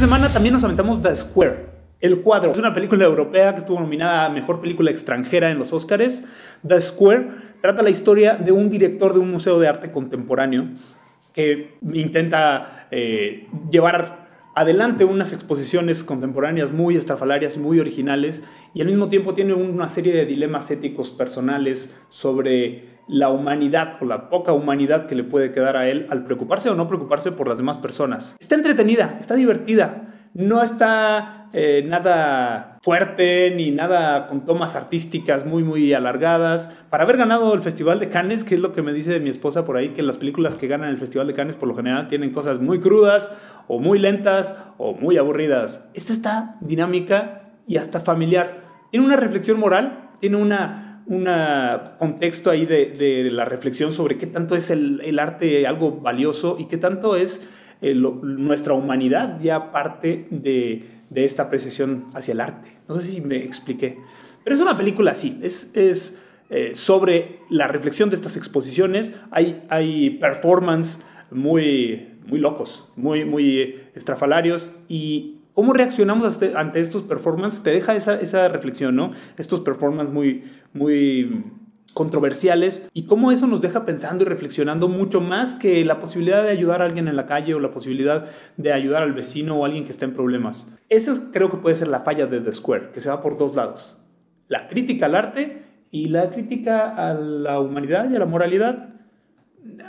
semana también nos aventamos The Square. El cuadro es una película europea que estuvo nominada a Mejor Película Extranjera en los Oscars. The Square trata la historia de un director de un museo de arte contemporáneo que intenta eh, llevar adelante unas exposiciones contemporáneas muy estrafalarias muy originales y al mismo tiempo tiene una serie de dilemas éticos personales sobre la humanidad o la poca humanidad que le puede quedar a él al preocuparse o no preocuparse por las demás personas. Está entretenida, está divertida, no está eh, nada fuerte ni nada con tomas artísticas muy muy alargadas. Para haber ganado el Festival de Cannes, que es lo que me dice mi esposa por ahí, que las películas que ganan el Festival de Cannes por lo general tienen cosas muy crudas o muy lentas o muy aburridas. Esta está dinámica y hasta familiar. Tiene una reflexión moral, tiene una un contexto ahí de, la reflexión sobre qué tanto es el, arte algo valioso y qué tanto es eh, nuestra humanidad ya parte de, esta apreciación hacia el arte. No sé si me expliqué. Pero es una película así, es, es eh, sobre la reflexión de estas exposiciones. Hay, hay performance muy, muy locos, muy, muy estrafalarios y ¿Cómo reaccionamos ante estos performances? Te deja esa, esa reflexión, ¿no? Estos performances muy, muy controversiales y cómo eso nos deja pensando y reflexionando mucho más que la posibilidad de ayudar a alguien en la calle o la posibilidad de ayudar al vecino o alguien que está en problemas. Eso creo que puede ser la falla de The Square, que se va por dos lados. La crítica al arte y la crítica a la humanidad y a la moralidad.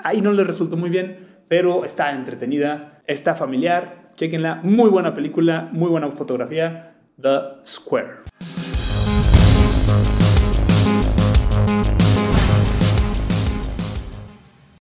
Ahí no le resultó muy bien, pero está entretenida, está familiar, Chequenla, muy buena película, muy buena fotografía, The Square.